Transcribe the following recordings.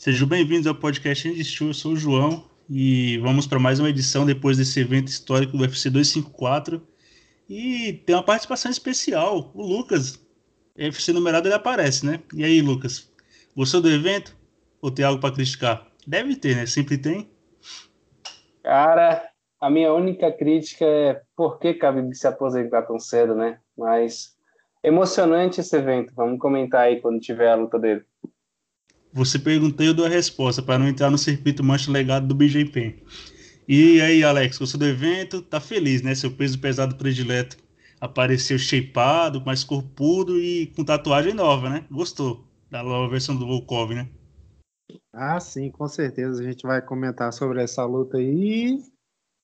Sejam bem-vindos ao podcast Indistil. Eu sou o João e vamos para mais uma edição depois desse evento histórico do UFC 254. E tem uma participação especial, o Lucas. UFC numerado ele aparece, né? E aí, Lucas? Gostou do evento? Ou tem algo para criticar? Deve ter, né? Sempre tem. Cara, a minha única crítica é por que Khabib se aposentar tão cedo, né? Mas emocionante esse evento. Vamos comentar aí quando tiver a luta dele. Você perguntou e eu dou a resposta para não entrar no circuito mancha legado do BJP. E aí, Alex, gostou do evento? Tá feliz, né? Seu peso pesado predileto apareceu shapeado, mais corpudo e com tatuagem nova, né? Gostou da nova versão do Volkov, né? Ah, sim, com certeza. A gente vai comentar sobre essa luta aí.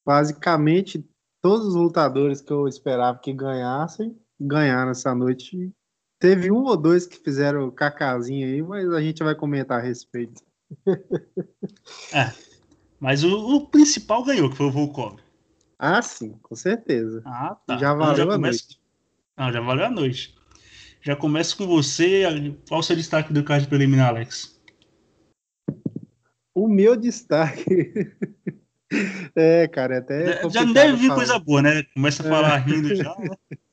Basicamente, todos os lutadores que eu esperava que ganhassem, ganharam essa noite. Teve um ou dois que fizeram cacazinho aí, mas a gente vai comentar a respeito. é, mas o, o, principal ganhou, que foi o Volkov. Ah, sim, com certeza. Ah, tá. Já valeu então, já a noite. Não, já valeu a noite. Já começa com você. Qual o seu destaque do card preliminar, Alex? O meu destaque. é, cara, é até. Já não deve vir falar. coisa boa, né? Começa a falar é. rindo já. Né?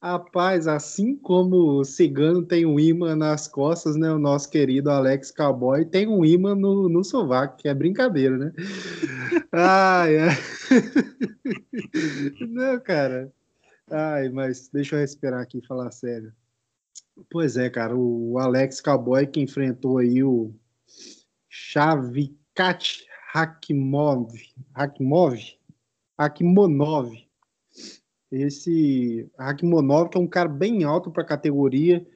Rapaz, assim como o Cigano tem um imã nas costas, né? O nosso querido Alex Cowboy tem um imã no, no sovaco, que é brincadeira, né? Ai, é. Não, cara. Ai, mas deixa eu respirar aqui e falar sério. Pois é, cara, o Alex Cowboy que enfrentou aí o Chavikat Hakimov, Hakimov, Hakimonov esse Rakhmonov, que é um cara bem alto para a categoria.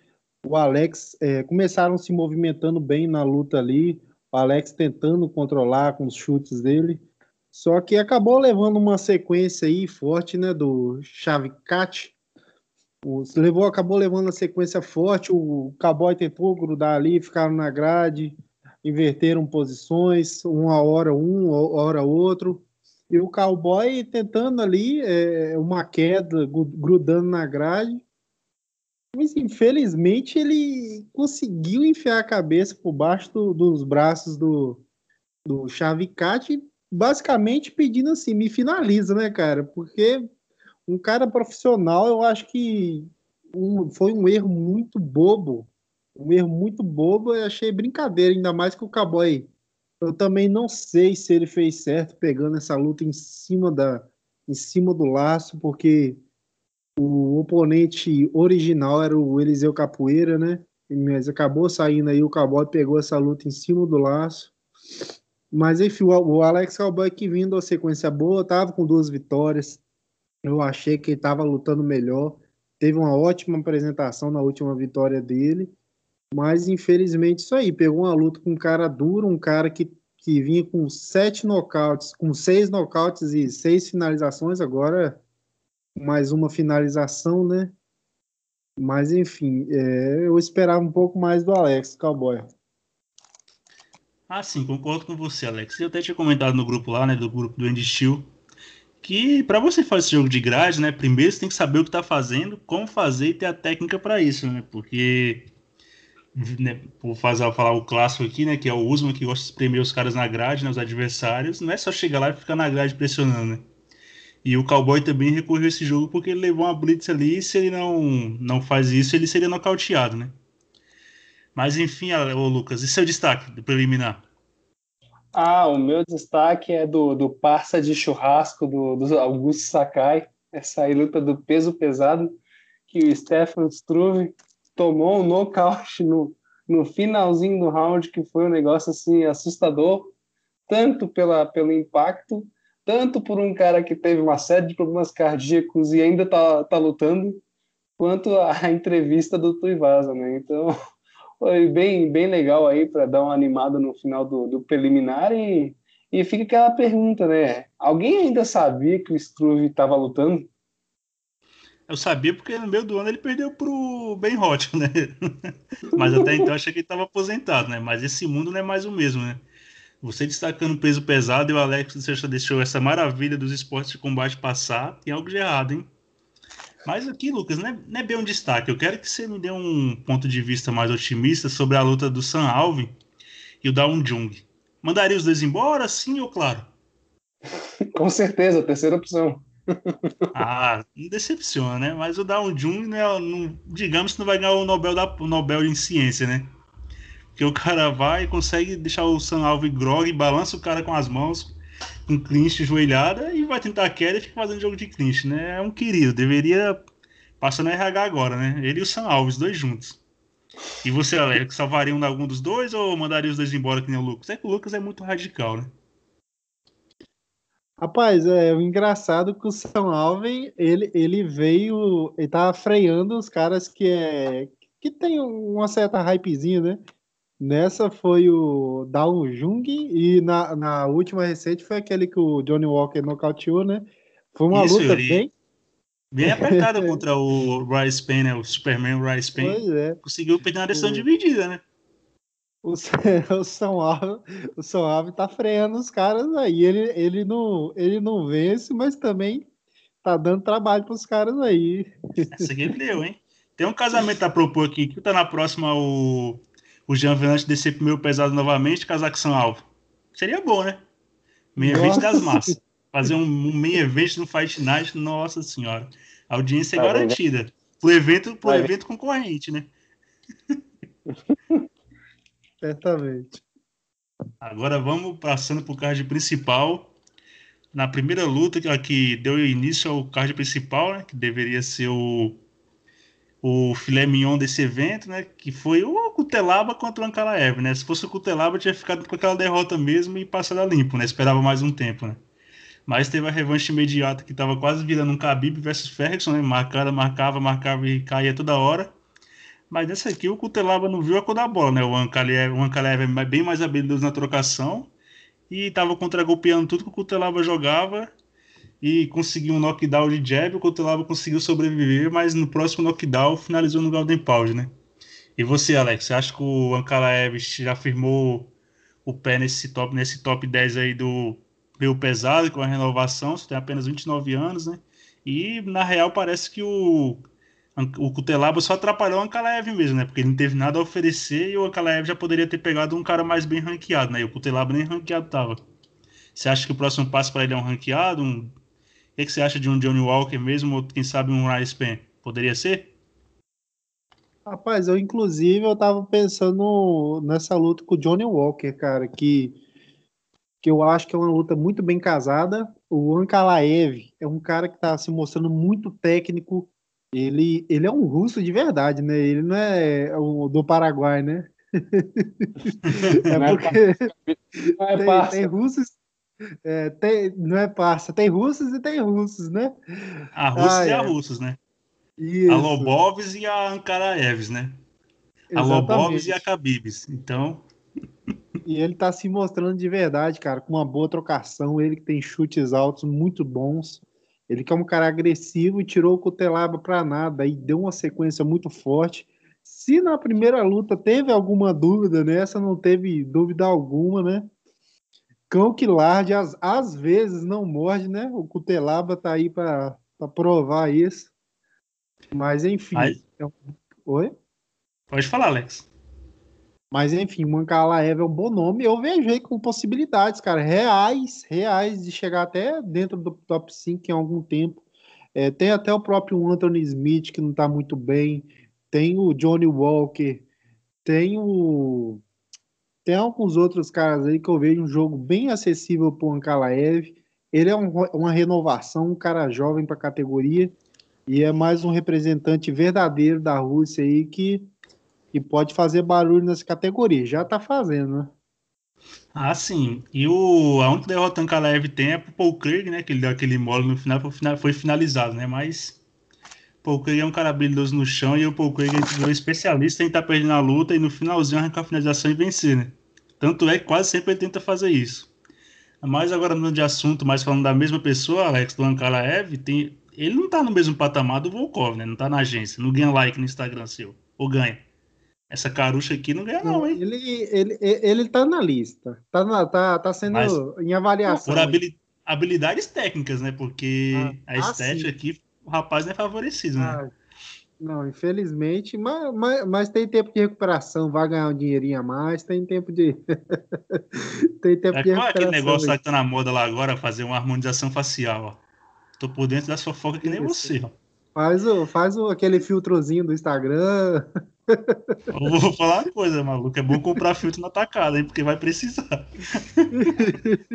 O Alex é, começaram se movimentando bem na luta ali. O Alex tentando controlar com os chutes dele. Só que acabou levando uma sequência aí forte, né, do Chavicat. Levou, acabou levando uma sequência forte. O Cowboy tentou grudar ali, ficaram na grade, inverteram posições, uma hora um, hora outro e o cowboy tentando ali é, uma queda, grudando na grade. Mas infelizmente ele conseguiu enfiar a cabeça por baixo do, dos braços do, do Chavicate, basicamente pedindo assim: me finaliza, né, cara? Porque um cara profissional, eu acho que um, foi um erro muito bobo. Um erro muito bobo, eu achei brincadeira, ainda mais que o cowboy eu também não sei se ele fez certo pegando essa luta em cima da em cima do laço, porque o oponente original era o Eliseu Capoeira, né? Mas acabou saindo aí, o Cowboy pegou essa luta em cima do laço. Mas enfim, o Alex Cowboy que vindo a sequência boa, tava com duas vitórias. Eu achei que ele estava lutando melhor. Teve uma ótima apresentação na última vitória dele. Mas infelizmente isso aí, pegou uma luta com um cara duro, um cara que, que vinha com sete nocautes, com seis nocautes e seis finalizações, agora mais uma finalização, né? Mas enfim, é, eu esperava um pouco mais do Alex Cowboy. Ah, sim, concordo com você, Alex. Eu até tinha comentado no grupo lá, né, do grupo do Andy Steel, que para você fazer esse jogo de grade, né, primeiro você tem que saber o que está fazendo, como fazer e ter a técnica para isso, né? Porque né, vou fazer, falar o clássico aqui, né? Que é o Usman que gosta de espremer os caras na grade, né, os adversários. Não é só chegar lá e ficar na grade pressionando, né? E o Cowboy também recorreu esse jogo porque ele levou uma blitz ali e se ele não, não faz isso, ele seria nocauteado, né? Mas enfim, o Lucas, e seu destaque do preliminar? Ah, o meu destaque é do, do parça de churrasco do, do Augusto Sakai, essa luta do peso pesado, que o Stefan Struve tomou um nocaute no, no finalzinho do round, que foi um negócio assim assustador, tanto pela, pelo impacto, tanto por um cara que teve uma série de problemas cardíacos e ainda tá, tá lutando, quanto a entrevista do Tuivasa, né? Então, foi bem, bem legal aí para dar uma animada no final do, do preliminar e, e fica aquela pergunta, né? Alguém ainda sabia que o Struve estava lutando? Eu sabia porque no meio do ano ele perdeu pro Ben Hot, né? Mas até então eu achei que ele estava aposentado, né? Mas esse mundo não é mais o mesmo, né? Você destacando peso pesado e o Alex deixou essa maravilha dos esportes de combate passar, tem algo de errado, hein? Mas aqui, Lucas, não é, não é, bem um destaque. Eu quero que você me dê um ponto de vista mais otimista sobre a luta do Sam Alvin e o Dawn Jung. Mandaria os dois embora, sim ou claro? Com certeza, terceira opção. Ah, não decepciona, né? Mas o Dawn Jung, né, não, digamos que não vai ganhar o Nobel, da, o Nobel em ciência, né? Porque o cara vai e consegue deixar o Sam Alvin grog, balança o cara com as mãos, com clinch joelhada e vai tentar a queda e fica fazendo jogo de clinch, né? É um querido, deveria passar no RH agora, né? Ele e o Sam Alves, dois juntos. E você, Alex, salvaria um algum dos dois ou mandaria os dois embora que nem o Lucas? É que o Lucas é muito radical, né? Rapaz, é o engraçado é que o São Alvin, ele, ele veio, ele tava freando os caras que é que tem uma certa hypezinha, né? Nessa foi o Down Jung e na, na última recente foi aquele que o Johnny Walker nocauteou, né? Foi uma Isso, luta bem bem apertada contra o Rice Payne, né? O Superman Rice Payne. Pois é. Conseguiu perder uma decisão o... dividida, né? O, o São Alves, o São Alves tá freando os caras aí. Ele, ele, não, ele não vence, mas também tá dando trabalho pros caras aí. Essa aqui deu, hein? Tem um casamento a propor aqui, que tá na próxima o o Jean Venante descer pro meio pesado novamente, casar com São Alvo. Seria bom, né? Meio evento das massas. Fazer um, um meio evento no Fight Night, nossa senhora. A audiência é Vai garantida. Ver. Pro evento, pro evento concorrente, né? Certamente. Agora vamos passando pro card principal. Na primeira luta que, que deu início ao card principal, né, que deveria ser o o filé mignon desse evento, né? Que foi o Cutelaba contra o Ankalaev, né? Se fosse o Cutelaba, tinha ficado com aquela derrota mesmo e passado limpo, né? Esperava mais um tempo, né? Mas teve a revanche imediata que estava quase virando um Khabib versus Ferguson, né? Marcada, marcava, marcava e caía toda hora. Mas nessa aqui o Cutelaba não viu a cor da bola, né? O Ankalaev é bem mais habilidoso na trocação e estava contra-golpeando tudo que o Cutelaba jogava e conseguiu um knockdown de jab, o Cotelaba conseguiu sobreviver, mas no próximo knockdown finalizou no Golden Pause, né? E você, Alex, você acha que o Ankalaev já firmou o pé nesse top, nesse top 10 aí do meio pesado, com a renovação, você tem apenas 29 anos, né? E, na real, parece que o, o Cutelaba só atrapalhou o Ankalaev mesmo, né? Porque ele não teve nada a oferecer e o Ankalaev já poderia ter pegado um cara mais bem ranqueado, né? E o Cutelaba nem ranqueado tava. Você acha que o próximo passo para ele é um ranqueado, um o que, que, você acha de um Johnny Walker mesmo, ou quem sabe um Rice Pen? Poderia ser? Rapaz, eu inclusive eu tava pensando nessa luta com o Johnny Walker, cara, que, que eu acho que é uma luta muito bem casada. O Ankalaev é um cara que tá se mostrando muito técnico. Ele, ele é um russo de verdade, né? Ele não é o do Paraguai, né? é porque não é tem, tem russos é, tem, não é parça, tem russos e tem russos, né? A Rússia ah, e é. a russos, né? Isso. A Lobovs e a Ankaraevs, né? Exatamente. A Lobovs e a Khabibs. Então. E ele tá se mostrando de verdade, cara, com uma boa trocação. Ele que tem chutes altos muito bons. Ele que é um cara agressivo e tirou o Cutelaba para nada e deu uma sequência muito forte. Se na primeira luta teve alguma dúvida nessa, não teve dúvida alguma, né? cão que larde, às, às vezes não morde, né? O Cutelaba tá aí para provar isso. Mas enfim. Mas... É Oi? Pode falar, Alex. Mas enfim, Mancalaev é um bom nome. Eu aí com possibilidades, cara, reais, reais de chegar até dentro do top 5 em algum tempo. É, tem até o próprio Anthony Smith que não está muito bem. Tem o Johnny Walker. Tem o tem alguns outros caras aí que eu vejo um jogo bem acessível para o Ankalaev. Ele é um, uma renovação, um cara jovem para categoria e é mais um representante verdadeiro da Rússia aí que, que pode fazer barulho nessa categoria. Já está fazendo, né? Ah, sim. E o, a única derrota que o Ankalaev tem é pro Paul Craig, né? Que ele deu aquele mole no final, foi finalizado, né? Mas Paul Craig é um cara habilidoso no chão e o Paul Craig é um especialista em estar tá perdendo a luta e no finalzinho arrancar a finalização e vencer, né? Tanto é que quase sempre ele tenta fazer isso. Mas agora mudando de assunto, mas falando da mesma pessoa, Alex do Ankalaev, tem... ele não tá no mesmo patamar do Volkov, né? Não tá na agência, não ganha like no Instagram seu. Ou ganha. Essa carucha aqui não ganha, não, hein? Ele, ele, ele tá na lista. Tá, na, tá, tá sendo mas, em avaliação. Por habilidades técnicas, né? Porque ah, a estética ah, aqui o rapaz não é favorecido, né? Ah, não, infelizmente, mas, mas, mas, tem tempo de recuperação, vai ganhar um dinheirinho a mais, tem tempo de. tem tempo é, de recuperação. É aquele negócio aí. que tá na moda lá agora, fazer uma harmonização facial, ó. Tô por dentro da sua foca que nem Isso. você, ó. Faz, o, faz o, aquele filtrozinho do Instagram. Eu vou falar uma coisa, maluco. É bom comprar filtro na tacada, hein? Porque vai precisar.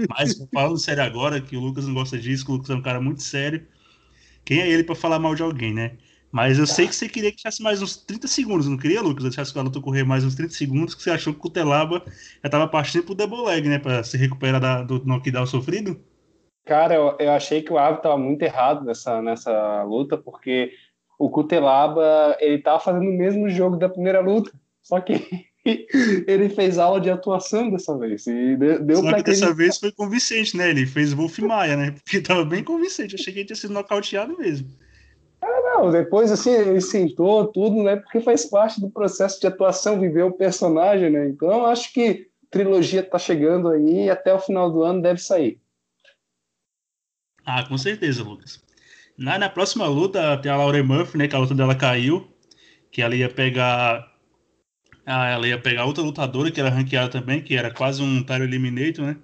Mas falando sério agora, que o Lucas não gosta disso, que o Lucas é um cara muito sério. Quem é ele para falar mal de alguém, né? Mas eu sei que você queria que deixasse mais uns 30 segundos, não queria, Lucas? Deixasse a luta correr mais uns 30 segundos, que você achou que o Telaba já tava partindo pro double leg, né? Pra se recuperar da, do knockdown sofrido? Cara, eu, eu achei que o árbitro estava muito errado nessa, nessa luta, porque o Cutelaba ele tava fazendo o mesmo jogo da primeira luta, só que ele fez aula de atuação dessa vez. E deu Só que dessa vez foi convincente, né? Ele fez Wolf Maia, né? Porque tava bem convincente. Eu achei que ele tinha sido nocauteado mesmo. Ah, não, depois assim, ele sentou tudo, né? Porque faz parte do processo de atuação, viver o personagem, né? Então, acho que a trilogia tá chegando aí e até o final do ano deve sair. Ah, com certeza, Lucas. Na, na próxima luta, tem a Laura Murphy, né? Que a luta dela caiu. Que ela ia pegar. Ah, ela ia pegar outra lutadora que era ranqueada também, que era quase um Tyro Eliminator, né?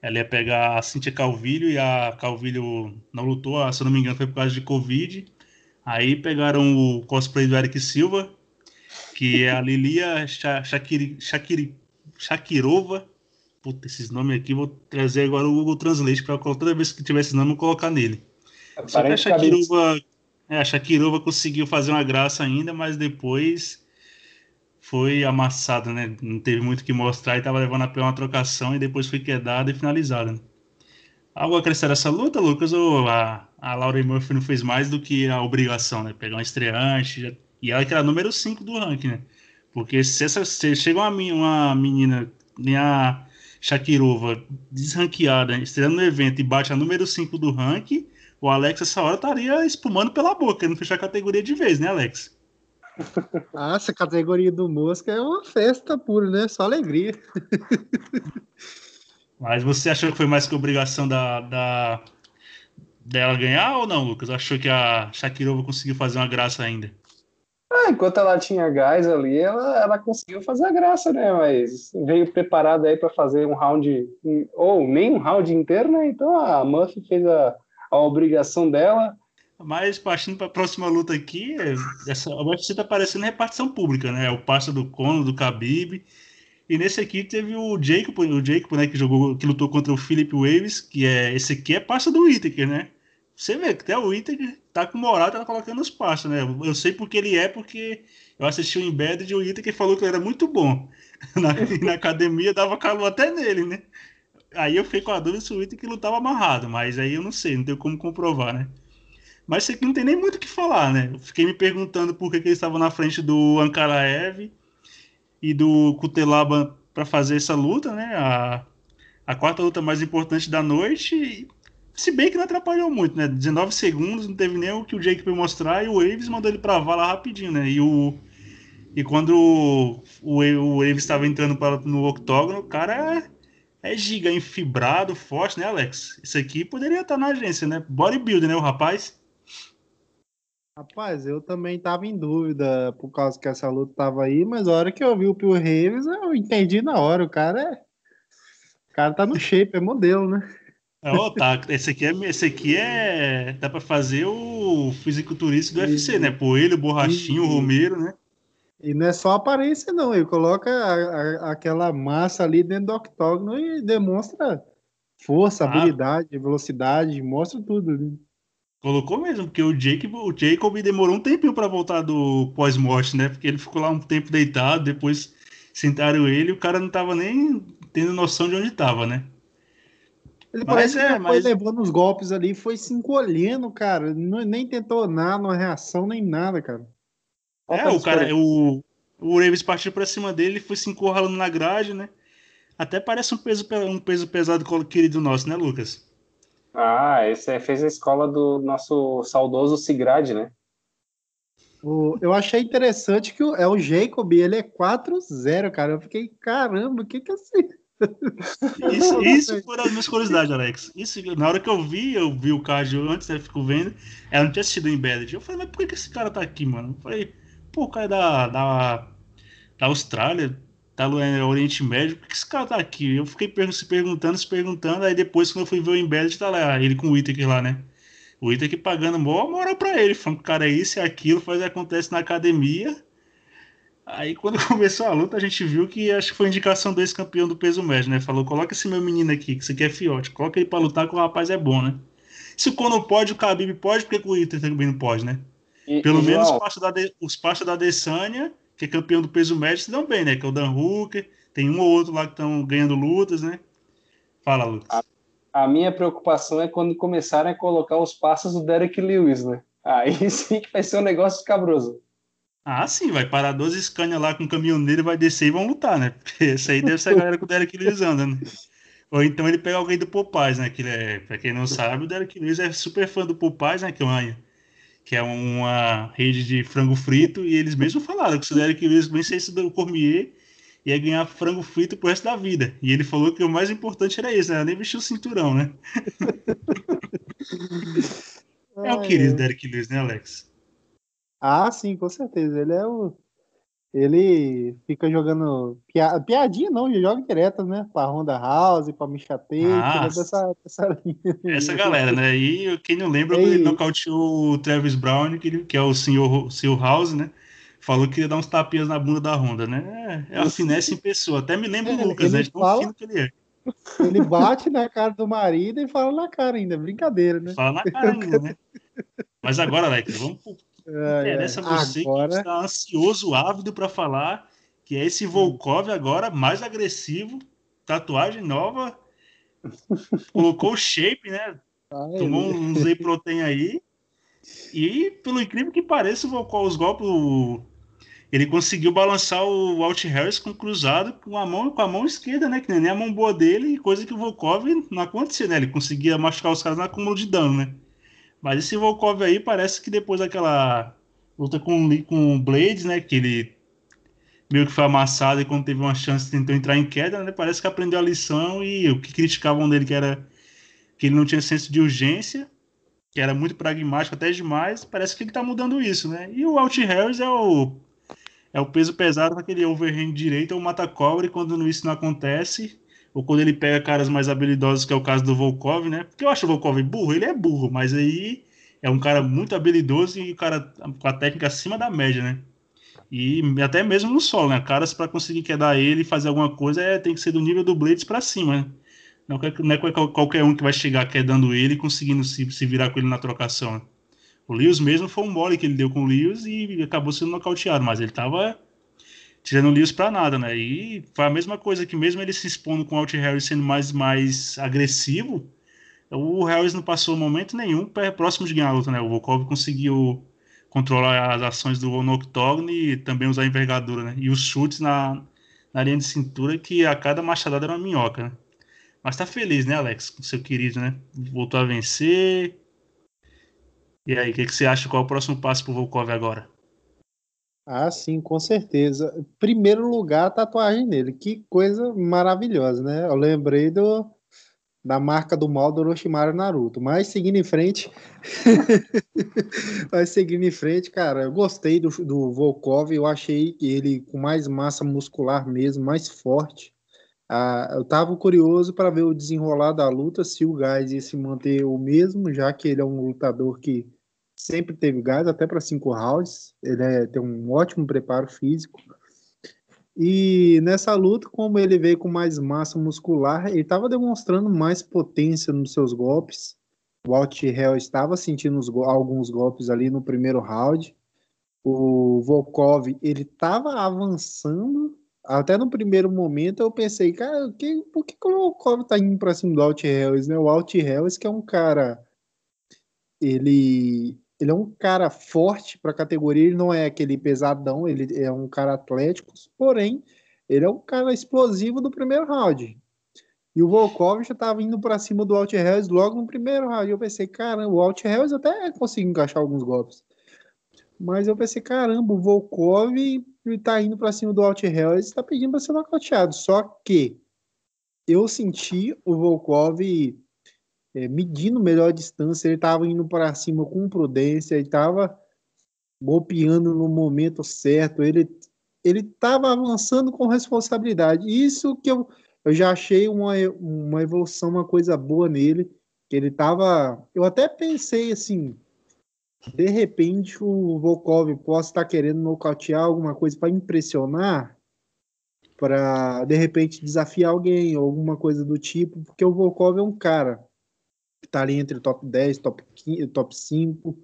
Ela ia pegar a Cintia Calvillo e a Calvillo não lutou, se eu não me engano, foi por causa de Covid. Aí pegaram o cosplay do Eric Silva, que é a Lilia Shakirova, Puta, esses nomes aqui, vou trazer agora o Google Translate para toda vez que tiver esse nome, eu colocar nele. Só que a Shakirova, é, a Shakirova conseguiu fazer uma graça ainda, mas depois foi amassada, né? Não teve muito o que mostrar e estava levando a uma trocação e depois foi quedada e finalizada. Né? Algo a acrescentar essa luta, Lucas? Ou a, a Laura Murphy não fez mais do que a obrigação, né? Pegar uma estreante e ela que era número 5 do ranking, né? Porque se, essa, se chega uma, uma menina, nem a Shakirova desranqueada, estreando no evento e bate a número 5 do ranking, o Alex essa hora estaria espumando pela boca, não fechar a categoria de vez, né, Alex? Ah, essa categoria do Mosca é uma festa pura, né? Só alegria. Mas você achou que foi mais que obrigação da, da dela ganhar ou não, Lucas? Achou que a Shakirova conseguiu fazer uma graça ainda? Ah, enquanto ela tinha gás ali, ela, ela conseguiu fazer a graça, né? Mas veio preparada aí para fazer um round, ou nem um round inteiro, né? Então a Murphy fez a, a obrigação dela. Mas partindo para a próxima luta aqui, essa, a UFC está parecendo repartição pública, né? O parça do Cono, do Khabib. E nesse aqui teve o Jacob, o Jacob, né, que jogou, que lutou contra o Philip Waves, que é esse aqui é parça do Whittaker, né? Você vê que até o Whittaker tá com moral, tá colocando os passos, né? Eu sei porque ele é, porque eu assisti o Embedded e o Whittaker falou que ele era muito bom. Na, na academia dava calor até nele, né? Aí eu fiquei com a dúvida se o Whittaker lutava amarrado, mas aí eu não sei, não tenho como comprovar, né? Mas isso aqui não tem nem muito o que falar, né? Eu fiquei me perguntando por que, que eles estavam na frente do Ankaraev e do Kutelaba para fazer essa luta, né? A, a quarta luta mais importante da noite. Se bem que não atrapalhou muito, né? 19 segundos, não teve nem o que o Jake foi mostrar e o Waves mandou ele pra vala rapidinho, né? E, o, e quando o, o, o Waves estava entrando pra, no octógono, o cara é, é giga, enfibrado, forte, né, Alex? Isso aqui poderia estar na agência, né? Bodybuilder, né, o rapaz? Rapaz, eu também tava em dúvida por causa que essa luta tava aí, mas a hora que eu vi o Pio Reeves, eu entendi na hora. O cara é. O cara tá no shape, é modelo, né? Oh, tá. Esse aqui é. Esse aqui é. Dá pra fazer o fisiculturista do UFC, né? Poelho, Borrachinho, e, Romero, né? E não é só aparência, não. Ele coloca a, a, aquela massa ali dentro do octógono e demonstra força, ah. habilidade, velocidade, mostra tudo. Né? Colocou mesmo, porque o Jacob, o Jacob demorou um tempinho para voltar do pós-morte, né? Porque ele ficou lá um tempo deitado, depois sentaram ele e o cara não tava nem tendo noção de onde tava, né? Ele mas parece é, que mas... foi levando os golpes ali, foi se encolhendo, cara. Não, nem tentou nada, uma reação, nem nada, cara. É, o cara, o, o Ravens partiu pra cima dele, foi se encurralando na grade, né? Até parece um peso, um peso pesado querido nosso, né, Lucas? Ah, esse fez a escola do nosso saudoso Sigrad, né? O, eu achei interessante que o, é o Jacob, ele é 4-0, cara. Eu fiquei, caramba, o que que é assim? Isso, isso foi das minhas curiosidades, Alex. Isso, na hora que eu vi, eu vi o card antes, né, fico vendo, ela não tinha assistido em Embedded. Eu falei, mas por que, que esse cara tá aqui, mano? Eu falei, pô, o cara é da, da, da Austrália, tá no Oriente Médio, por que esse cara tá aqui? Eu fiquei se perguntando, se perguntando, aí depois, quando eu fui ver o Embedded, tá lá, ele com o Whittaker lá, né? O Whittaker pagando mó moral pra ele, falando que o cara é isso e aquilo, faz acontece na academia. Aí quando começou a luta, a gente viu que acho que foi indicação desse campeão do peso médio, né? Falou, coloca esse meu menino aqui, que você quer fiote, coloca ele pra lutar que o rapaz é bom, né? Se o Conor pode, o Khabib pode, porque o Iter também não pode, né? E, Pelo e, menos os partes da, de, os partes da Adesanya, que é campeão do peso médio, se dão bem, né? Que é o Dan Hooker, tem um ou outro lá que estão ganhando lutas, né? Fala, Lucas. A, a, minha preocupação é quando começarem a colocar os passos do Derek Lewis, né? Aí sim que vai ser um negócio escabroso. Ah, sim, vai parar 12 Scania lá com um caminhoneiro, vai descer e vão lutar, né? Porque esse aí deve ser a galera que o Derek Lewis anda, né? Ou então ele pega alguém do Popeyes, né? Que é, pra quem não sabe, o Derek Lewis é super fã do Popeyes, né? Que é uma, que é uma rede de frango frito, e eles mesmos falaram que se o Derek Lewis vencesse do Cormier, ia ganhar frango frito pro resto da vida. E ele falou que o mais importante era isso, né? Nem vestir o cinturão, né? é o querido Derek Lewis, né, Alex? Ah, sim, com certeza. Ele é o. Ele fica jogando pia... piadinha, não, ele joga direto, né? Pra Honda House, pra Misha Tate, ah, dessa, dessa linha. Essa galera, né? E quem não lembra, é ele nocauteou o Travis Brown, que, que é o senhor, senhor House, né? Falou que ia dar uns tapinhas na bunda da Honda, né? É a finesse em pessoa. Até me lembro é, o Lucas, né? Tão fino que ele é. Ele bate na cara do marido e fala na cara ainda, brincadeira, né? Fala na cara ainda, né? Mas agora, Alex, vamos interessa é, você agora... que está ansioso, ávido para falar, que é esse Volkov agora mais agressivo, tatuagem nova, colocou o shape, né? Ai, Tomou um whey protein aí. E, pelo incrível que pareça, o Volkov, os golpes, ele conseguiu balançar o Walt Harris com cruzado com a mão com a mão esquerda, né? Que nem a mão boa dele, coisa que o Volkov não acontecia, né? Ele conseguia machucar os caras na acúmulo de dano, né? Mas esse Volkov aí parece que depois daquela luta com, com o Blades, né? Que ele meio que foi amassado e quando teve uma chance tentou entrar em queda, né? Parece que aprendeu a lição e o que criticavam dele que era que ele não tinha senso de urgência, que era muito pragmático até demais, parece que ele tá mudando isso, né? E o Alt Harris é o é o peso pesado naquele overhand direito, é o mata-cobra, e quando isso não acontece, ou quando ele pega caras mais habilidosos, que é o caso do Volkov, né? Porque eu acho o Volkov burro, ele é burro, mas aí é um cara muito habilidoso e um cara com a técnica acima da média, né? E até mesmo no solo, né? Caras para conseguir quedar ele e fazer alguma coisa é, tem que ser do nível do Blades para cima, né? Não, não é qualquer um que vai chegar quedando ele e conseguindo se, se virar com ele na trocação. Né? O Lewis mesmo foi um mole que ele deu com o Lewis e acabou sendo nocauteado, mas ele tava tirando o Lewis para nada, né? E foi a mesma coisa que mesmo ele se expondo com o Alt Harris sendo mais, mais agressivo, o Harris não passou momento nenhum próximo de ganhar a luta, né? O Volkov conseguiu controlar as ações do no e também usar a envergadura, né? E os chutes na, na linha de cintura que a cada machadada era uma minhoca, né? Mas tá feliz, né, Alex? Com seu querido, né? Voltou a vencer. E aí, o que, que você acha? Qual é o próximo passo pro Volkov agora? Ah, sim, com certeza. Primeiro lugar, a tatuagem dele. Que coisa maravilhosa, né? Eu lembrei do, da marca do mal do Orochimaru Naruto. Mas seguindo em frente. mas seguindo em frente, cara, eu gostei do, do Volkov. Eu achei ele com mais massa muscular mesmo, mais forte. Ah, eu tava curioso para ver o desenrolar da luta, se o gás ia se manter o mesmo, já que ele é um lutador que sempre teve gás, até para cinco rounds. Ele é, tem um ótimo preparo físico. E nessa luta, como ele veio com mais massa muscular, ele estava demonstrando mais potência nos seus golpes. O Alt Hell estava sentindo os, alguns golpes ali no primeiro round. O Volkov, ele estava avançando. Até no primeiro momento eu pensei, cara, que, por que, que o Volkov tá indo para cima do Alt Hells, né? O Alt Hells que é um cara ele ele é um cara forte para a categoria, ele não é aquele pesadão, ele é um cara atlético, porém, ele é um cara explosivo do primeiro round. E o Volkov já estava indo para cima do Alt Hells logo no primeiro round. Eu pensei, caramba, o Alt Hells até conseguiu encaixar alguns golpes. Mas eu pensei, caramba, o Volkov está indo para cima do Alt e está pedindo para ser nocauteado. Só que eu senti o Volkov é, medindo melhor distância, ele estava indo para cima com prudência, ele estava golpeando no momento certo, ele ele estava avançando com responsabilidade. Isso que eu, eu já achei uma, uma evolução, uma coisa boa nele. Que ele estava. Eu até pensei assim, de repente o Volkov possa estar querendo nocautear alguma coisa para impressionar, para de repente desafiar alguém, alguma coisa do tipo, porque o Volkov é um cara está ali entre top 10, top, 15, top 5,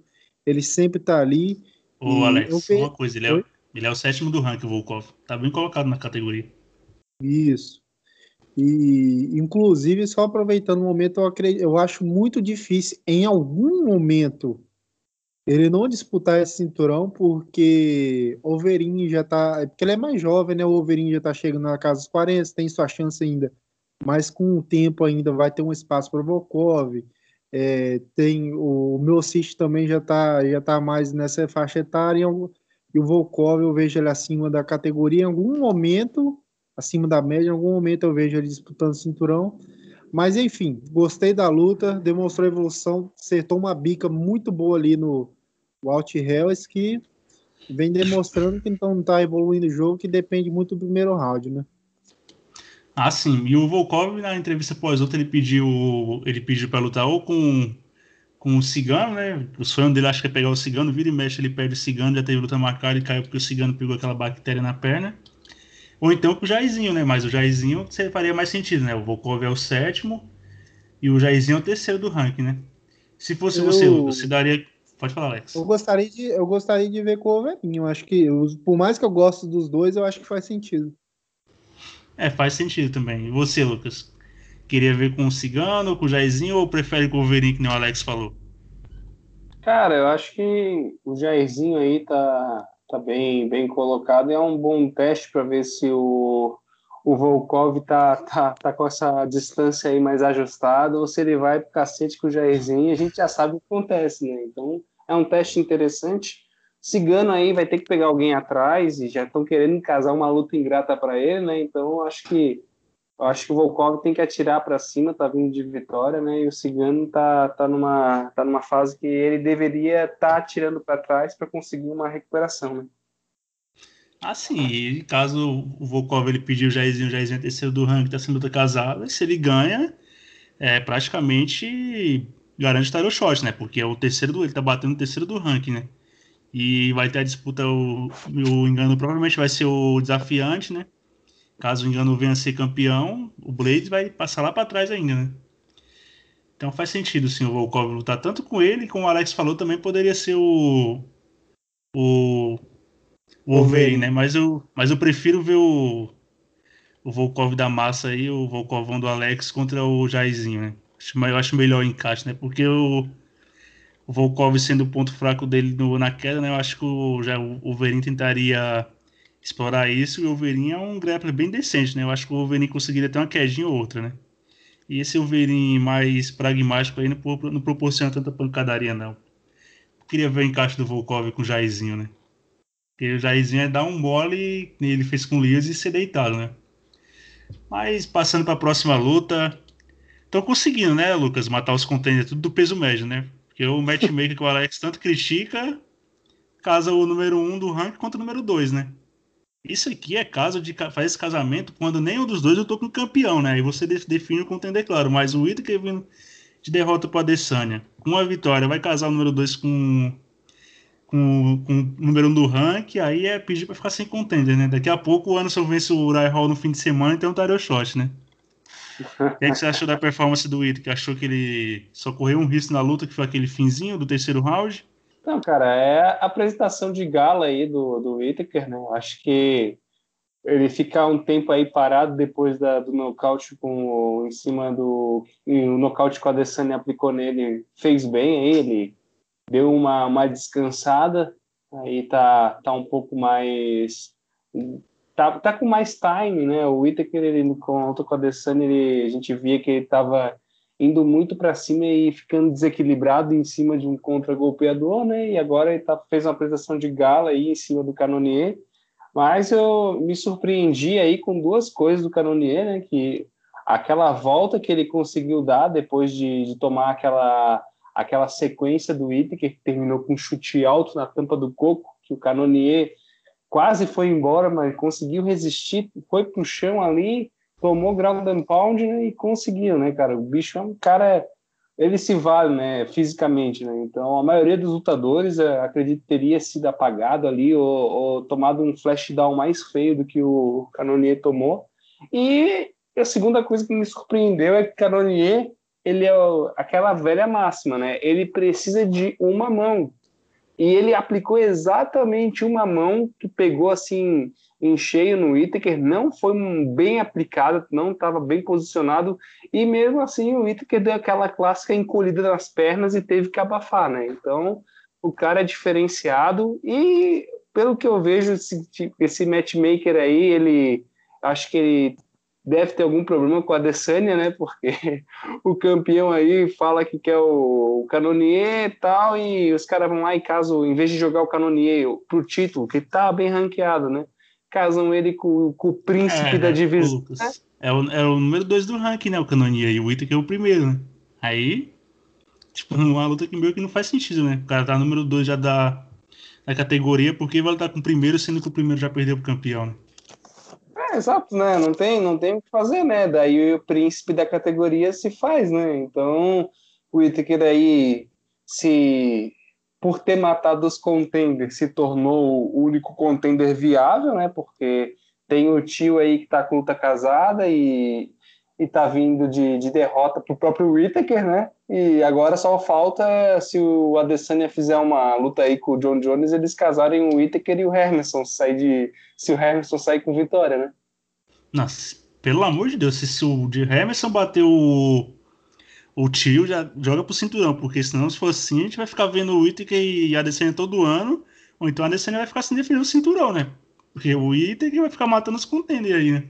ele sempre está ali. Ô, Alex, uma coisa, ele é, ele é o sétimo do ranking, o Volkov. Tá bem colocado na categoria. Isso. E, inclusive, só aproveitando o momento, eu, acredito, eu acho muito difícil, em algum momento, ele não disputar esse cinturão, porque o Overin já tá. Porque ele é mais jovem, né? O Overin já tá chegando na casa dos 40, tem sua chance ainda. Mas com o tempo ainda vai ter um espaço para o Volkov. É, tem o, o meu City também já tá, já tá mais nessa faixa etária. E o Volkov eu vejo ele acima da categoria. Em algum momento, acima da média, em algum momento eu vejo ele disputando cinturão. Mas enfim, gostei da luta, demonstrou evolução, acertou uma bica muito boa ali no Walt Hells, que vem demonstrando que então não está evoluindo o jogo, que depende muito do primeiro round, né? Ah, sim. E o Volkov, na entrevista pós-luta, ele pediu, ele pediu para lutar ou com, com o Cigano, né? O sonho dele acho que é pegar o Cigano, vira e mexe, ele perde o Cigano, já teve luta marcada e caiu porque o Cigano pegou aquela bactéria na perna. Ou então com o Jairzinho, né? Mas o Jairzinho faria mais sentido, né? O Volkov é o sétimo e o Jairzinho é o terceiro do ranking, né? Se fosse eu... você, você daria. Pode falar, Alex. Eu gostaria de, eu gostaria de ver com o Overinho. Acho que, por mais que eu goste dos dois, eu acho que faz sentido. É, faz sentido também. E você, Lucas? Queria ver com o Cigano, com o Jairzinho ou prefere com o Overin, que nem o Alex falou? Cara, eu acho que o Jairzinho aí tá, tá bem, bem colocado. É um bom teste para ver se o, o Volkov tá, tá, tá com essa distância aí mais ajustada ou se ele vai pro cacete com o Jairzinho. A gente já sabe o que acontece, né? Então é um teste interessante. Cigano aí vai ter que pegar alguém atrás e já estão querendo casar uma luta ingrata para ele, né? Então acho que acho que o Volkov tem que atirar para cima, tá vindo de vitória, né? E o Cigano tá, tá, numa, tá numa fase que ele deveria estar tá atirando para trás para conseguir uma recuperação, né? Ah, sim. caso o Volkov ele pediu o Jairzinho, o Jairzinho é terceiro do ranking, tá sendo luta casada, se ele ganha, é praticamente garante o shot, né? Porque é o terceiro do ele tá batendo o terceiro do ranking, né? E vai ter a disputa, o, o engano provavelmente vai ser o desafiante, né? Caso o engano venha a ser campeão, o Blade vai passar lá para trás ainda, né? Então faz sentido sim o Volkov lutar tanto com ele, como o Alex falou, também poderia ser o. O. O Wolverine, né? Mas eu, mas eu prefiro ver o. O Volkov da massa aí, o Volkovão do Alex contra o Jairzinho, né? Eu acho melhor o encaixe, né? Porque o, o Volkov sendo o ponto fraco dele no, na queda, né? Eu acho que o, já, o Wolverine tentaria explorar isso. E o Wolverine é um grappler bem decente, né? Eu acho que o Wolverine conseguiria ter uma quedinha ou outra, né? E esse Wolverine mais pragmático aí não, não proporciona tanta pancadaria, não. Eu queria ver o encaixe do Volkov com o Jairzinho, né? Porque o Jairzinho é dar um mole, ele fez com o Lias e ser deitado, né? Mas passando para a próxima luta, estão conseguindo, né, Lucas, matar os contenders tudo do peso médio, né? Porque o matchmaker que o Alex tanto critica casa o número 1 um do ranking contra o número 2, né? Isso aqui é caso de fazer esse casamento quando nenhum dos dois eu tô com campeão, né? Aí você define o contender, claro. Mas o Whittaker vindo de derrota para a Adesanya, com uma vitória, vai casar o número 2 com, com, com o número 1 um do ranking, aí é pedir para ficar sem contender, né? Daqui a pouco o Anderson vence o Uriah Hall no fim de semana e tem um Shot, né? O que, é que, você achou da performance do Whittaker? Achou que ele só correu um risco na luta, que foi aquele finzinho do terceiro round? Não, cara, é a apresentação de gala aí do, do Whittaker, né? Acho que ele ficar um tempo aí parado depois da, do nocaute com, em cima do... O nocaute que o Adesanya aplicou nele fez bem aí, ele deu uma, uma descansada, aí tá, tá um pouco mais... Tá, tá com mais time, né? O Whittaker, ele, contra com o Adesanya, ele, a gente via que ele tava indo muito para cima e ficando desequilibrado em cima de um contra-golpeador, né? E agora ele tá, fez uma apresentação de gala aí em cima do Canonier. Mas eu me surpreendi aí com duas coisas do Canonier, né? Que aquela volta que ele conseguiu dar depois de, de tomar aquela, aquela sequência do Whittaker, que terminou com um chute alto na tampa do coco, que o Canonier quase foi embora, mas conseguiu resistir, foi pro chão ali, tomou ground and pound né, e conseguiu, né, cara? O bicho é um cara, ele se vale, né, fisicamente, né? Então, a maioria dos lutadores, é, acredito, teria sido apagado ali ou, ou tomado um flash down mais feio do que o Canonier tomou. E a segunda coisa que me surpreendeu é que Canonier, ele é aquela velha máxima, né? Ele precisa de uma mão. E ele aplicou exatamente uma mão que pegou assim em cheio no Whittaker, não foi bem aplicado, não estava bem posicionado, e mesmo assim o Whittaker deu aquela clássica encolhida nas pernas e teve que abafar, né? Então o cara é diferenciado e pelo que eu vejo esse, esse matchmaker aí, ele acho que ele deve ter algum problema com a Adesanya, né? Porque o campeão aí fala que quer o, Canonier e tal, e os caras vão lá e caso, em vez de jogar o Canonier pro título, que tá bem ranqueado, né? Casam ele com, com o príncipe é, da divisão. Né? É, o, é o número 2 do ranking, né? O Canonier, e o Ita que é o primeiro, né? Aí, tipo, uma luta que meio que não faz sentido, né? O cara tá número 2 já da, da categoria, porque vai lutar com o primeiro, sendo que o primeiro já perdeu pro campeão, né? É, exato, né? Não tem, não tem o que fazer, né? Daí o príncipe da categoria se faz, né? Então, o Itaker daí se por ter matado os contenders se tornou o único contender viável, né? Porque tem o tio aí que tá com luta casada e, e tá vindo de, de derrota pro próprio Whittaker, né? E agora só falta se o Adesanya fizer uma luta aí com o John Jones, eles casarem o Whittaker e o Hermanson sair de se o Hermanson sair com vitória, né? Nossa, pelo amor de Deus, se, o de Hermanson bater o, o tio, já joga pro cinturão, porque senão, se for assim, a gente vai ficar vendo o Whittaker e a Adesanya todo ano, ou então a Adesanya vai ficar sem defender o cinturão, né? Porque o Whittaker vai ficar matando os contenders aí, né?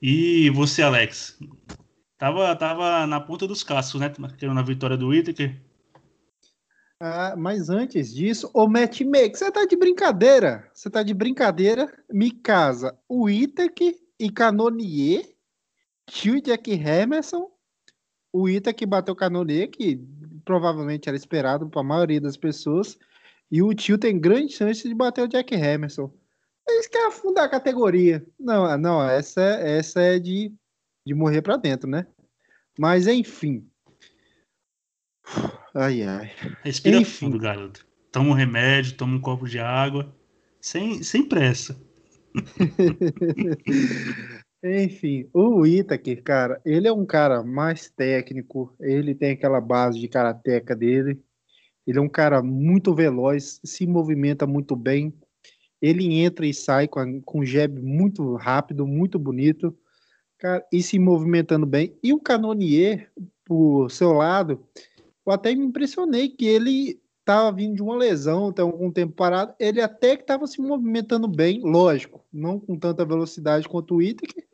E você, Alex? Tava, tava na ponta dos cascos, né? Querendo a vitória do Whittaker. Ah, mas antes disso, o matchmaker, você tá de brincadeira? Você tá de brincadeira? Me casa o Itaque e Canonier, tio Jack Emerson, o Itaque bateu Canonier, que provavelmente era esperado para a maioria das pessoas, e o tio tem grande chance de bater o Jack Emerson. Eles querem afundar a categoria. Não, não, essa, essa é de, de morrer para dentro, né? Mas enfim. Ai, ai. Respira Enfim. fundo, garoto. Toma um remédio, toma um copo de água. Sem, sem pressa. Enfim, o Itaque, cara, ele é um cara mais técnico, ele tem aquela base de karateca dele, ele é um cara muito veloz, se movimenta muito bem, ele entra e sai com, com um jab muito rápido, muito bonito, cara, e se movimentando bem. E o Canonier, por seu lado, eu até me impressionei que ele estava vindo de uma lesão, tem algum tempo parado, ele até que estava se movimentando bem, lógico, não com tanta velocidade quanto o Itaker,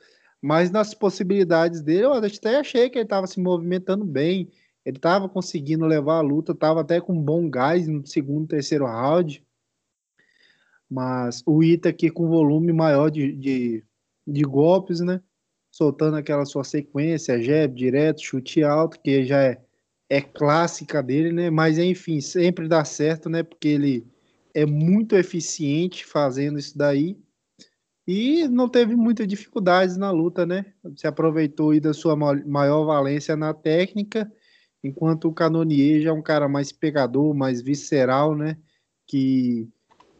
mas nas possibilidades dele, eu até achei que ele estava se movimentando bem, ele estava conseguindo levar a luta, estava até com bom gás no segundo, terceiro round, mas o Itaker com volume maior de, de, de golpes, né, soltando aquela sua sequência, jab direto, chute alto, que já é é clássica dele, né? Mas enfim, sempre dá certo, né? Porque ele é muito eficiente fazendo isso daí e não teve muitas dificuldades na luta, né? Se aproveitou aí da sua maior valência na técnica, enquanto o Canonier já é um cara mais pegador, mais visceral, né? Que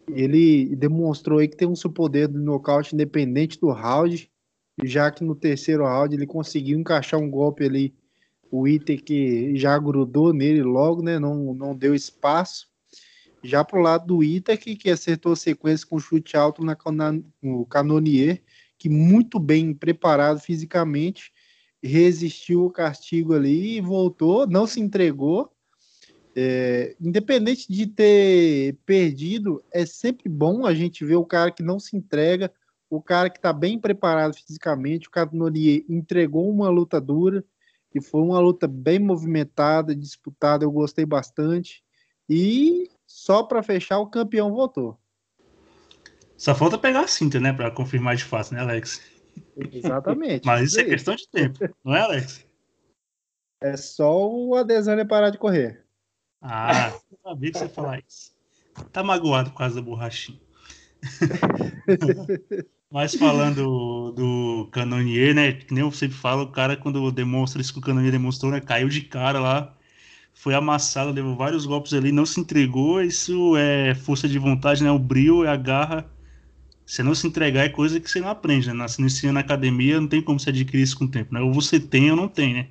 ele demonstrou aí que tem um seu poder do nocaute independente do round, já que no terceiro round ele conseguiu encaixar um golpe ali o item que já grudou nele logo, né? Não, não deu espaço. Já pro lado do Itaque, que acertou a sequência com chute alto na, na, no Canonier, que muito bem preparado fisicamente, resistiu o castigo ali e voltou, não se entregou. É, independente de ter perdido, é sempre bom a gente ver o cara que não se entrega, o cara que está bem preparado fisicamente. O Canonier entregou uma luta dura, e foi uma luta bem movimentada, disputada, eu gostei bastante. E só para fechar, o campeão votou. Só falta pegar a cinta, né, para confirmar de fato, né, Alex? Exatamente. Mas isso é questão de tempo, não é, Alex? É só o Adesanya parar de correr. Ah, sabia que você ia falar isso. Tá magoado por causa da borrachinha. Mas falando do Canonier, né? Que nem eu sempre falo, o cara, quando demonstra isso que o Canonier demonstrou, né? Caiu de cara lá, foi amassado, levou vários golpes ali, não se entregou. Isso é força de vontade, né? O brilho, é a garra. Você não se entregar é coisa que você não aprende, né? Se inicia na academia, não tem como você adquirir isso com o tempo, né? Ou você tem ou não tem, né?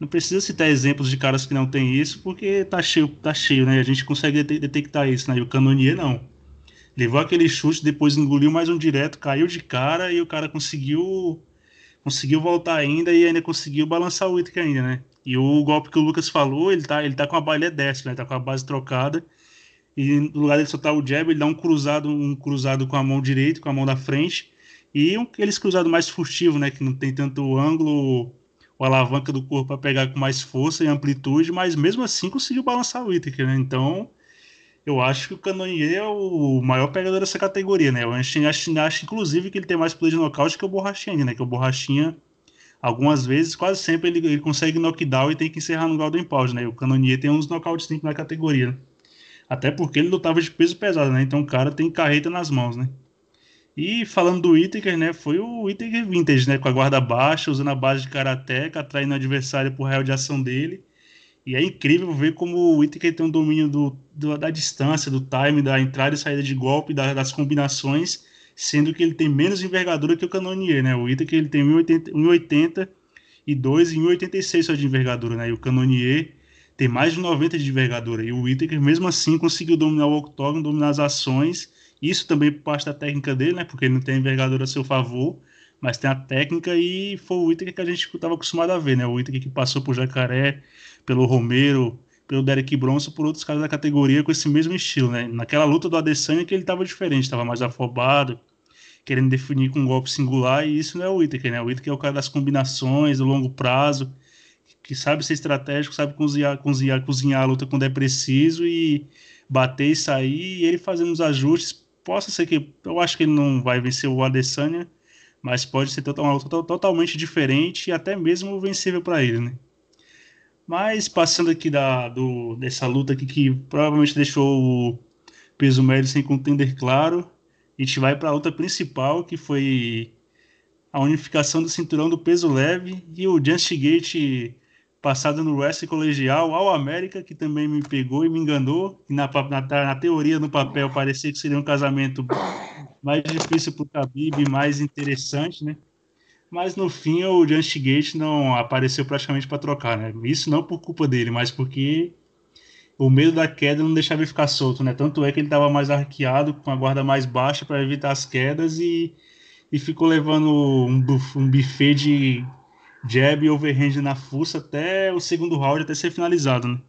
Não precisa citar exemplos de caras que não têm isso, porque tá cheio, tá cheio, né? A gente consegue detectar isso, né? E o Canonier não. Levou aquele chute, depois engoliu mais um direto, caiu de cara e o cara conseguiu conseguiu voltar ainda e ainda conseguiu balançar o Whittaker ainda, né? E o golpe que o Lucas falou, ele tá, ele tá com a base destra, né? Tá com a base trocada. E no lugar de soltar o jab, ele dá um cruzado, um cruzado com a mão direita, com a mão da frente. E um, aqueles cruzado mais furtivo, né? Que não tem tanto ângulo ou alavanca do corpo para pegar com mais força e amplitude, mas mesmo assim conseguiu balançar o Whittaker, né? Então, eu acho que o Canonier é o maior pegador dessa categoria, né? Eu acho, acho inclusive, que ele tem mais poder de nocaute que o Borrachinha, né? Que o Borrachinha, algumas vezes, quase sempre, ele, ele consegue knockdown e tem que encerrar no Golden Pound, né? E o Canonier tem uns nocautes na categoria? Até porque ele lutava de peso pesado, né? Então o cara tem carreta nas mãos, né? E falando do Whittaker, né? Foi o Whittaker Vintage, né? Com a guarda baixa, usando a base de karateca, atraindo o adversário pro raio de ação dele. E é incrível ver como o Whittaker tem um domínio do, do, da distância, do time, da entrada e saída de golpe, da, das combinações, sendo que ele tem menos envergadura que o Canonier, né? O Whittaker ele tem 1,80, 1,80 e 2 e 1,86 só de envergadura, né? E o Canonier tem mais de 90 de envergadura. E o Whittaker, mesmo assim, conseguiu dominar o octógono, dominar as ações isso também parte da técnica dele, né? Porque ele não tem envergadura a seu favor, mas tem a técnica e foi o Whittaker que a gente estava acostumado a ver, né? O Whittaker que passou por Jacaré, pelo Romero, pelo Derek Bronson, por outros caras da categoria com esse mesmo estilo, né? Naquela luta do Adesanya que ele estava diferente, estava mais afobado, querendo definir com um golpe singular, e isso não é o Whittaker, né? O Whittaker é o cara das combinações, do longo prazo, que sabe ser estratégico, sabe cozinhar, cozinhar, cozinhar a luta quando é preciso e bater e sair, e ele fazendo os ajustes possa ser que. Eu acho que ele não vai vencer o Adesanya, mas pode ser total, total, totalmente diferente e até mesmo vencível para ele, né? Mas passando aqui da, do, dessa luta aqui que provavelmente deixou o peso médio sem contender claro, a gente vai para a luta principal que foi a unificação do cinturão do peso leve e o Gate passado no wrestling colegial ao América, que também me pegou e me enganou. E na, na, na teoria, no papel, parecia que seria um casamento mais difícil para o Khabib, mais interessante, né? Mas no fim, o Just Gate não apareceu praticamente para trocar, né? Isso não por culpa dele, mas porque o medo da queda não deixava ele ficar solto, né? Tanto é que ele estava mais arqueado, com a guarda mais baixa para evitar as quedas e, e ficou levando um, um buffet de jab e overhand na fuça até o segundo round, até ser finalizado, né?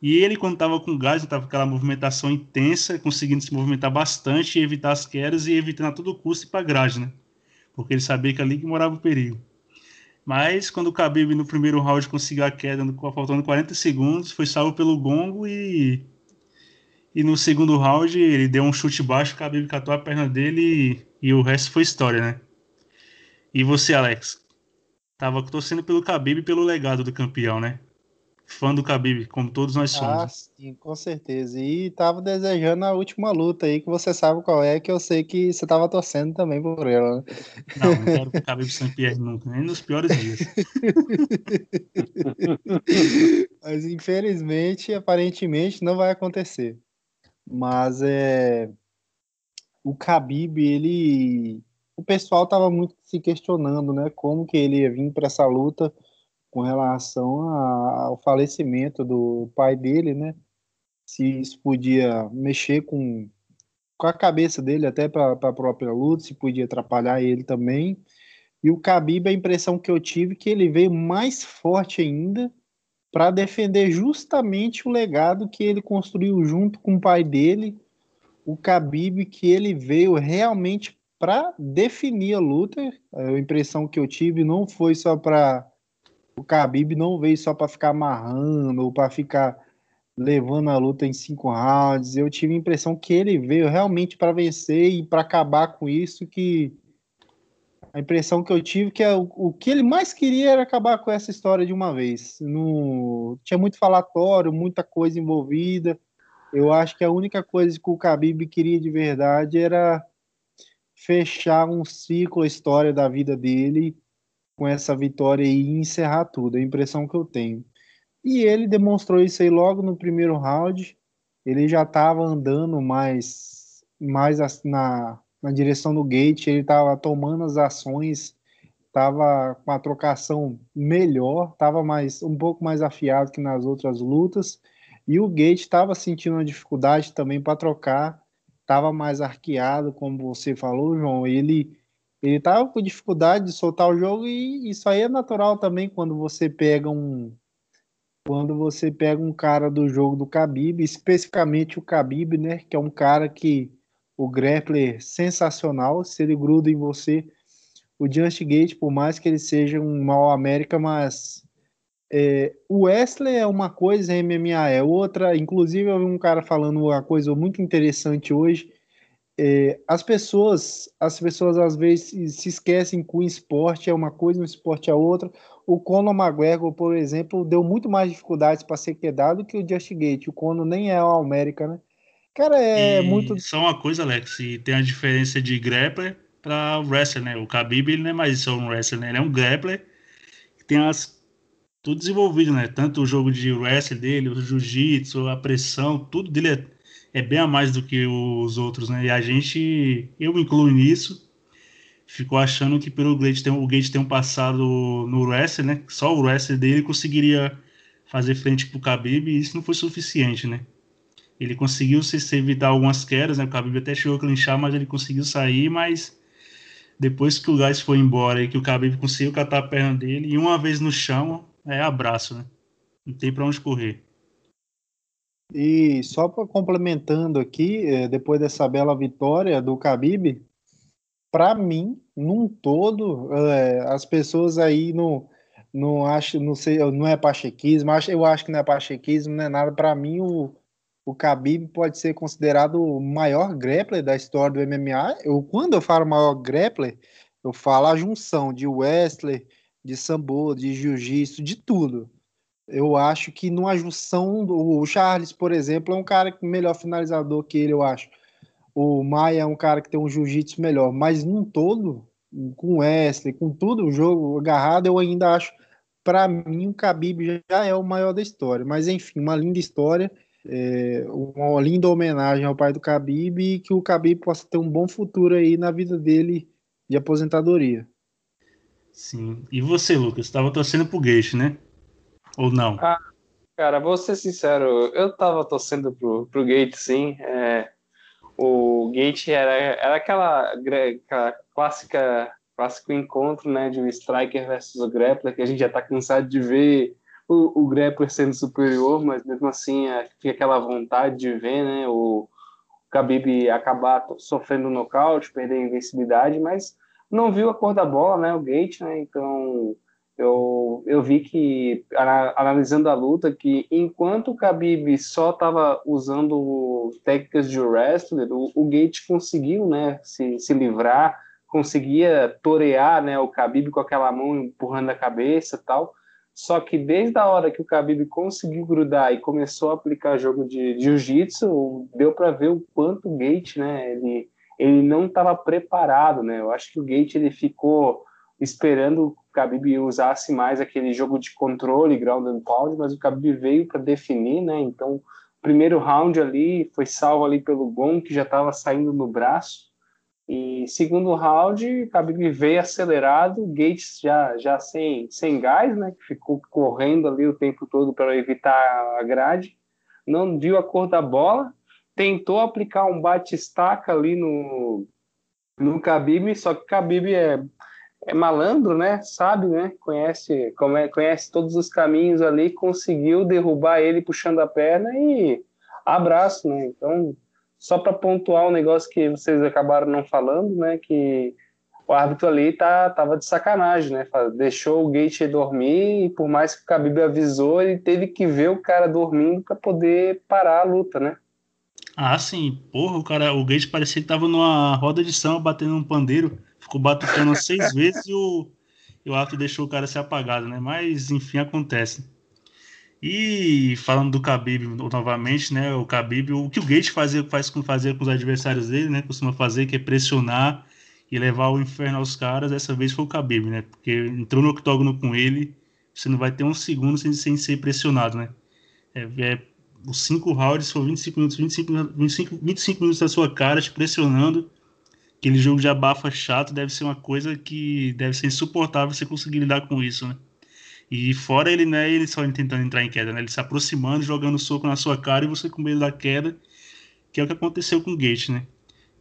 E ele, quando estava com gás, estava com aquela movimentação intensa, conseguindo se movimentar bastante evitar as quedas e evitando a todo custo ir para grade, né? Porque ele sabia que ali que morava o perigo. Mas quando o Khabib no primeiro round conseguiu a queda, faltando 40 segundos, foi salvo pelo gongo e e no segundo round ele deu um chute baixo, o Khabib catou a perna dele e, e o resto foi história, né? E você, Alex? Tava torcendo pelo Khabib e pelo legado do campeão, né? Fã do Khabib, como todos nós somos. Ah, sim, com certeza. E tava desejando a última luta aí, que você sabe qual é, que eu sei que você tava torcendo também por ela, né? Não, não quero o Khabib St. Pierre nunca, nem nos piores dias. Mas infelizmente, aparentemente, não vai acontecer. Mas é... O Khabib, ele o pessoal estava muito se questionando, né, como que ele ia vir para essa luta com relação ao falecimento do pai dele, né? Se isso podia mexer com, com a cabeça dele até para a própria luta, se podia atrapalhar ele também. E o Khabib, a impressão que eu tive é que ele veio mais forte ainda para defender justamente o legado que ele construiu junto com o pai dele, o Khabib que ele veio realmente para definir a luta. A impressão que eu tive não foi só para o Khabib não veio só para ficar amarrando ou para ficar levando a luta em cinco rounds. Eu tive a impressão que ele veio realmente para vencer e para acabar com isso que A impressão que eu tive que é o, o que ele mais queria era acabar com essa história de uma vez. No, tinha muito falatório, muita coisa envolvida. Eu acho que a única coisa que o Khabib queria de verdade era fechar um ciclo, a história da vida dele com essa vitória e encerrar tudo. É a impressão que eu tenho. E ele demonstrou isso aí logo no primeiro round. Ele já estava andando mais, mais na, na direção do gate, ele estava tomando as ações, estava com a trocação melhor, estava mais um pouco mais afiado que nas outras lutas. E o Gate estava sentindo uma dificuldade também para trocar, estava mais arqueado, como você falou, João. Ele ele estava com dificuldade de soltar o jogo e isso aí é natural também quando você pega um quando você pega um cara do jogo do Khabib, especificamente o Khabib, né, que é um cara que o grappler sensacional, se ele gruda em você, o Just Gate, por mais que ele seja um mal América, mas é, o Wesley é uma coisa, MMA é outra. Inclusive, eu vi um cara falando uma coisa muito interessante hoje. É, as pessoas, as pessoas às vezes se esquecem que o esporte é uma coisa, o esporte é outra. O Conor McGregor, por exemplo, deu muito mais dificuldades para ser quedado que o Just Gate. O Conor nem é o América, né? Cara, é e muito. Só uma coisa, Alex, e tem a diferença de grappler para wrestler, né? O Khabib ele não é mais só um wrestler, né? Ele é um grappler que tem as tudo desenvolvido, né? Tanto o jogo de wrestling dele, o jiu-jitsu, a pressão, tudo dele é, é, bem a mais do que os outros, né? E a gente, eu incluo nisso, ficou achando que pelo Gate ter, o Gate ter um passado no wrestling, né? Só o wrestling dele conseguiria fazer frente pro Khabib e isso não foi suficiente, né? Ele conseguiu se, se evitar algumas quedas, né? O Khabib até chegou a clinchar, mas ele conseguiu sair, mas depois que o Gás foi embora e que o Khabib conseguiu catar a perna dele, e uma vez no chão, é abraço, né? Não tem para onde correr. E só para complementando aqui, é, depois dessa bela vitória do Khabib, para mim, num todo, é, as pessoas aí não não acho, não sei, não é pachequismo, eu acho que não é pachequismo, não é nada. Para mim, o, o Khabib pode ser considerado o maior grappler da história do MMA. Eu, quando eu falo maior grappler, eu falo a junção de Wrestler, de sambo, de jiu-jitsu, de tudo. Eu acho que numa junção, o Charles, por exemplo, é um cara melhor finalizador que ele, eu acho. O Maia é um cara que tem um jiu-jitsu melhor, mas num todo, com Wesley, com tudo o jogo agarrado, eu ainda acho, para mim, o Khabib já é o maior da história. Mas enfim, uma linda história, é, uma linda homenagem ao pai do Khabib e que o Khabib possa ter um bom futuro aí na vida dele de aposentadoria. Sim. E você, Lucas? Estava torcendo pro Gate, né? Ou não? Ah, cara, vou ser sincero, eu tava torcendo pro, pro Gate, sim. É, o Gate era, era aquela, aquela clássica clássico encontro né, de um striker versus o grappler, que a gente já tá cansado de ver o, o grappler sendo superior, mas mesmo assim é, fica aquela vontade de ver né, o, o Khabib acabar sofrendo nocaute, perder a invencibilidade, mas não viu a cor da bola, né, o Gate, né, então eu, eu vi que, analisando a luta, que enquanto o Khabib só estava usando técnicas de wrestler, o, o Gate conseguiu, né, se, se livrar, conseguia torear, né, o Khabib com aquela mão empurrando a cabeça e tal, só que desde a hora que o Khabib conseguiu grudar e começou a aplicar jogo de jiu-jitsu, deu para ver o quanto o Gate, né, ele ele não estava preparado, né? Eu acho que o Gate ele ficou esperando Khabib usasse mais aquele jogo de controle, ground and pound, mas o Khabib veio para definir, né? Então, primeiro round ali foi salvo ali pelo Gon, que já estava saindo no braço. E segundo round, Khabib veio acelerado, Gates já, já sem, sem gás, né? Que ficou correndo ali o tempo todo para evitar a grade. Não viu a cor da bola, tentou aplicar um bate-estaca ali no, no Khabib, só que Khabib é, é malandro, né? Sabe, né? Conhece, conhece todos os caminhos ali, conseguiu derrubar ele puxando a perna e abraço, né? Então, só para pontuar um negócio que vocês acabaram não falando, né? Que o árbitro ali tá, tava de sacanagem, né? Deixou o Gate dormir e por mais que o Khabib avisou, ele teve que ver o cara dormindo para poder parar a luta, né? Ah, sim. Porra, o cara, o Gate parecia que tava numa roda de samba batendo um pandeiro. Ficou batucando seis vezes e o, e o árbitro deixou o cara ser apagado, né? Mas, enfim, acontece. E falando do Khabib novamente, né? O Khabib, o que o Gate fazia, faz com fazer com os adversários dele, né? Costuma fazer, que é pressionar e levar o inferno aos caras. Dessa vez foi o Khabib, né? Porque entrou no octógono com ele, você não vai ter um segundo sem, sem ser pressionado, né? É, é, os cinco rounds foram 25 minutos, 25, 25, 25 minutos da sua cara te pressionando. Aquele jogo de abafa chato deve ser uma coisa que deve ser insuportável você conseguir lidar com isso, né? E fora ele, né, ele só tentando entrar em queda, né? Ele se aproximando, jogando soco na sua cara e você com medo da queda, que é o que aconteceu com o Gate, né?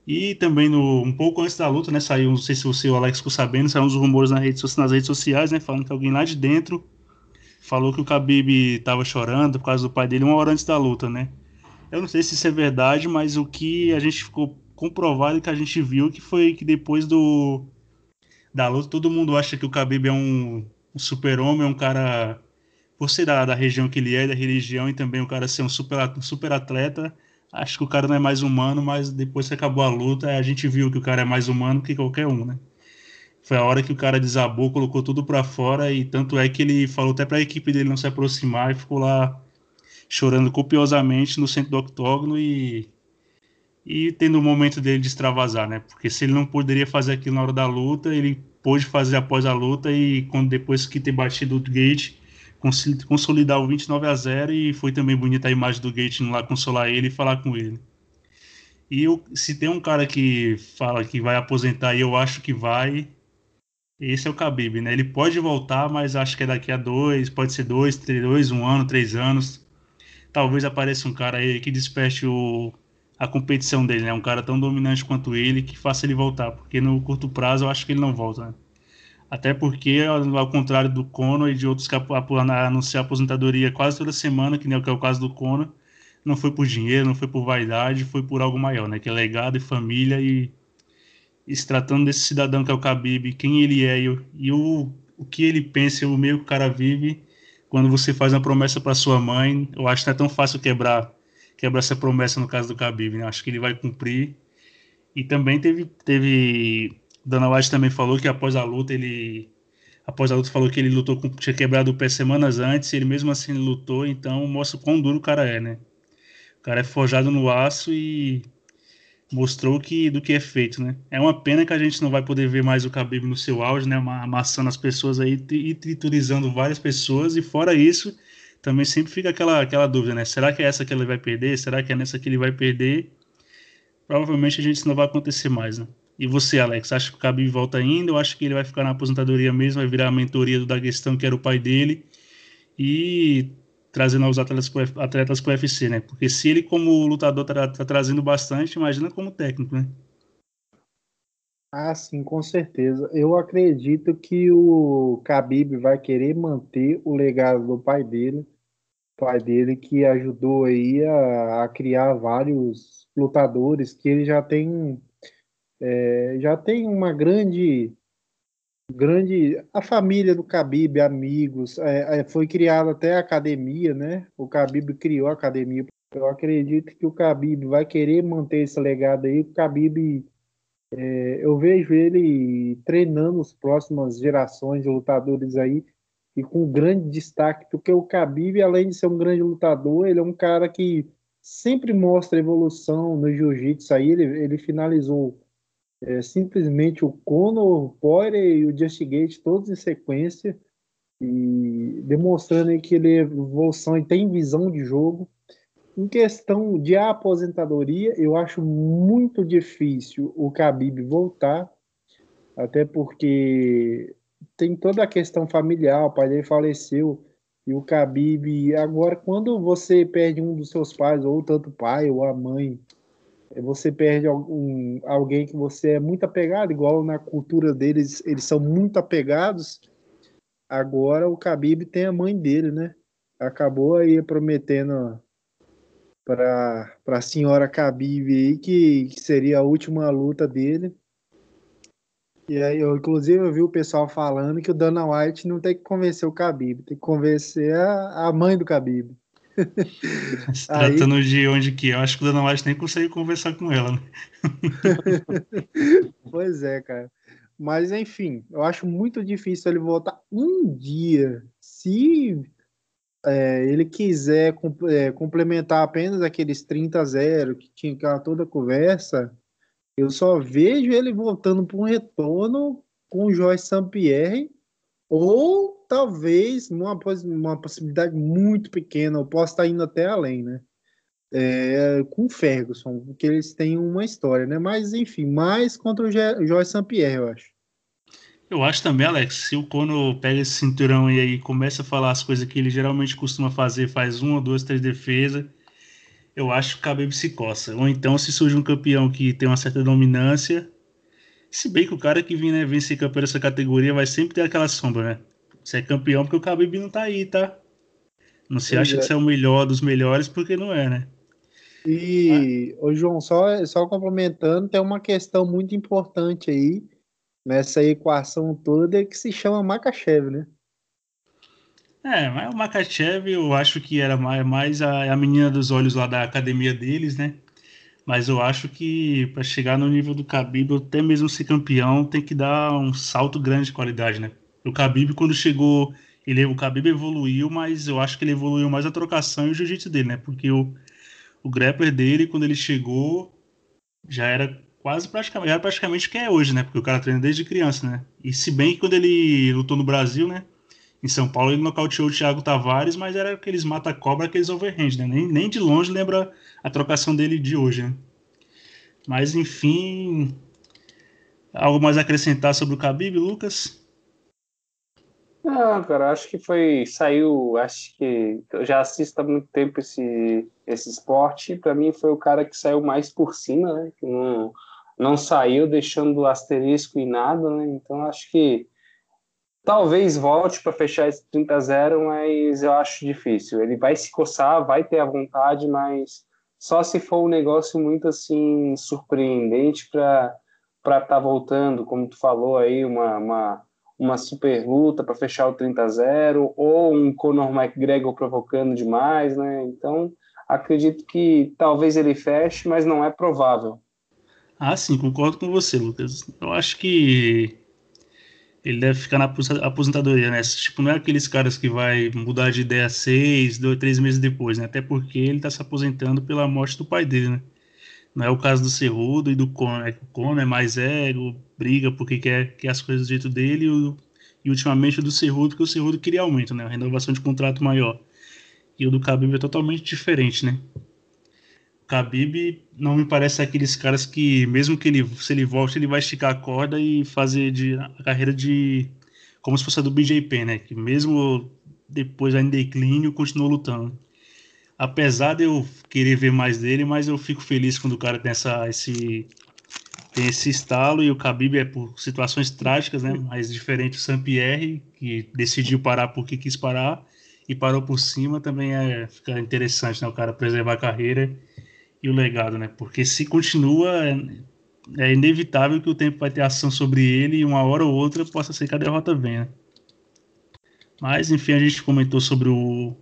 E também no, um pouco antes da luta, né, saiu, não sei se você o Alex ficou sabendo, saíram uns rumores nas redes, nas redes sociais, né, falando que alguém lá de dentro falou que o Khabib estava chorando por causa do pai dele uma hora antes da luta, né? Eu não sei se isso é verdade, mas o que a gente ficou comprovado que a gente viu que foi que depois do da luta todo mundo acha que o Khabib é um um super-homem, é um cara, por ser da, da região que ele é, da religião, e também o cara ser um super, um super atleta, acho que o cara não é mais humano, mas depois que acabou a luta, a gente viu que o cara é mais humano que qualquer um, né? Foi a hora que o cara desabou, colocou tudo para fora, e tanto é que ele falou até para a equipe dele não se aproximar e ficou lá chorando copiosamente no centro do octógono e e tendo o momento dele de extravasar, né? Porque se ele não poderia fazer aquilo na hora da luta, ele pôde fazer após a luta e quando depois que ter batido o Gate, consolidar o 29 a 0 e foi também bonita a imagem do Gate lá consolar ele e falar com ele. E eu, se tem um cara que fala que vai aposentar e eu acho que vai, esse é o Khabib, né? Ele pode voltar, mas acho que é daqui a dois, pode ser dois, três, dois, um ano, três anos. Talvez apareça um cara aí que desperte o, a competição dele, né? Um cara tão dominante quanto ele que faça ele voltar, porque no curto prazo eu acho que ele não volta, né? Até porque, ao contrário do Conor e de outros que anunciam aposentadoria quase toda semana, que nem é o caso do Conor, não foi por dinheiro, não foi por vaidade, foi por algo maior, né? Que é legado e família e, e se tratando desse cidadão que é o Khabib, quem ele é e, e o, o que ele pensa, o meio que o cara vive, quando você faz uma promessa para sua mãe, eu acho que não é tão fácil quebrar quebrar essa promessa no caso do Khabib, né? Acho que ele vai cumprir. E também teve, teve Dana White também falou que após a luta ele após a luta falou que ele lutou com, tinha quebrado o pé semanas antes, ele mesmo assim lutou, então mostra o quão duro o cara é, né? O cara é forjado no aço e mostrou que do que é feito, né? É uma pena que a gente não vai poder ver mais o Khabib no seu auge, né? Amassando as pessoas aí e triturizando várias pessoas e fora isso, também sempre fica aquela, aquela dúvida, né? Será que é essa que ele vai perder? Será que é nessa que ele vai perder? Provavelmente a gente não vai acontecer mais, né? E você, Alex, acha que o Khabib volta ainda? Eu acho que ele vai ficar na aposentadoria mesmo, vai virar a mentoria do Daguestão, que era o pai dele, e trazendo os atletas pro, atletas pro UFC, né? Porque se ele, como lutador, tá, tá trazendo bastante, imagina como técnico, né? Ah, sim, com certeza. Eu acredito que o Khabib vai querer manter o legado do pai dele, pai dele que ajudou aí a, a criar vários lutadores, que ele já tem é, já tem uma grande grande a família do Khabib, amigos, é, é, foi criada até a academia, né? O Khabib criou a academia. Eu acredito que o Khabib vai querer manter esse legado aí. O Khabib é, eu vejo ele treinando as próximas gerações de lutadores aí e com grande destaque, porque o Khabib, além de ser um grande lutador, ele é um cara que sempre mostra evolução no jiu-jitsu aí, ele, ele finalizou é, simplesmente o Conor, o Poirier e o Justigate todos em sequência e demonstrando que ele é evolução e tem visão de jogo em questão de aposentadoria, eu acho muito difícil o Khabib voltar, até porque tem toda a questão familiar, o pai dele faleceu, e o Khabib, agora, quando você perde um dos seus pais, ou tanto o pai ou a mãe, você perde algum, alguém que você é muito apegado, igual na cultura deles, eles são muito apegados, agora o Khabib tem a mãe dele, né? Acabou aí prometendo para a senhora Khabib aí, que, que seria a última luta dele. E aí, eu, inclusive, eu vi o pessoal falando que o Dana White não tem que convencer o Khabib, tem que convencer a, a mãe do Khabib. Se tratando aí... de onde que é, eu acho que o Dana White nem consegue conversar com ela, né? pois é, cara. Mas, enfim, eu acho muito difícil ele voltar um dia. Se é, ele quiser é, complementar apenas aqueles 30 a 0 que tinha aquela toda a conversa, eu só vejo ele voltando para um retorno com o Joyce Sampierre ou talvez uma, uma possibilidade muito pequena, eu posso estar indo até além, né? É, com o Ferguson, porque eles têm uma história, né? Mas enfim, mais contra o Joyce Sampierre, eu acho. Eu acho também, Alex, se o Cono pega esse cinturão e aí começa a falar as coisas que ele geralmente costuma fazer, faz uma, duas, três defesas, eu acho que o Khabib se coça. Ou então, se surge um campeão que tem uma certa dominância, se bem que o cara que vem né, vencer campeão dessa categoria vai sempre ter aquela sombra, né? Você é campeão porque o Khabib não tá aí, tá? Não se acha é. que você é o melhor dos melhores porque não é, né? E, ah. ô João, só, só complementando, tem uma questão muito importante aí, nessa equação toda que se chama Makachev, né? É, mas o Makachev eu acho que era mais, a, a menina dos olhos lá da academia deles, né? Mas eu acho que para chegar no nível do Khabib, até mesmo ser campeão, tem que dar um salto grande de qualidade, né? O Khabib, quando chegou, ele, o Khabib evoluiu, mas eu acho que ele evoluiu mais a trocação e o jiu-jitsu dele, né? Porque o, o grappler dele, quando ele chegou, já era quase praticamente, era praticamente que é hoje, né? Porque o cara treina desde criança, né? E se bem que quando ele lutou no Brasil, né? Em São Paulo ele nocauteou o Thiago Tavares, mas era aqueles mata-cobra, aqueles overhand, né? Nem, nem de longe lembra a trocação dele de hoje, né? Mas enfim, algo mais a acrescentar sobre o Khabib, Lucas? Não, cara, acho que foi. Saiu. Acho que. Eu já assisto há muito tempo esse, esse esporte. Para mim, foi o cara que saiu mais por cima, né? Que não, não saiu deixando asterisco e nada, né? Então acho que talvez volte para fechar esse 30 a 0, mas eu acho difícil. Ele vai se coçar, vai ter a vontade, mas só se for um negócio muito assim surpreendente para para estar tá voltando, como tu falou aí, uma, uma, uma super luta para fechar o 30 a 0 ou um Conor McGregor provocando demais, né? Então, acredito que talvez ele feche, mas não é provável. Ah, sim, concordo com você, Lucas. Eu acho que ele deve ficar na aposentadoria, né? Tipo, não é aqueles caras que vai mudar de ideia seis, dois, três meses depois, né? Até porque ele tá se aposentando pela morte do pai dele, né? Não é o caso do Cerrudo e do Conor. É o Conor é mais ego, briga porque quer, quer as coisas do jeito dele e, o, e ultimamente o do Cerrudo, porque o Cerrudo queria aumento, né? A renovação de contrato maior. E o do Khabib é totalmente diferente, né? Khabib não me parece aqueles caras que, mesmo que ele, se ele volte, ele vai esticar a corda e fazer de, a carreira de. como se fosse a do BJP, né? Que mesmo depois em declínio, continuou lutando. Apesar de eu querer ver mais dele, mas eu fico feliz quando o cara tem, essa, esse, tem esse estalo e o Khabib é por situações trágicas, né? Mas diferente o Saint-Pierre, que decidiu parar porque quis parar e parou por cima, também é, fica interessante, né? O cara preservar a carreira e o legado, né? Porque se continua, é, é inevitável que o tempo vai ter ação sobre ele e uma hora ou outra possa ser que a derrota venha. Mas, enfim, a gente comentou sobre o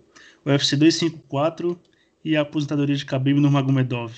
UFC 254 e a aposentadoria de Khabib Nurmagomedov.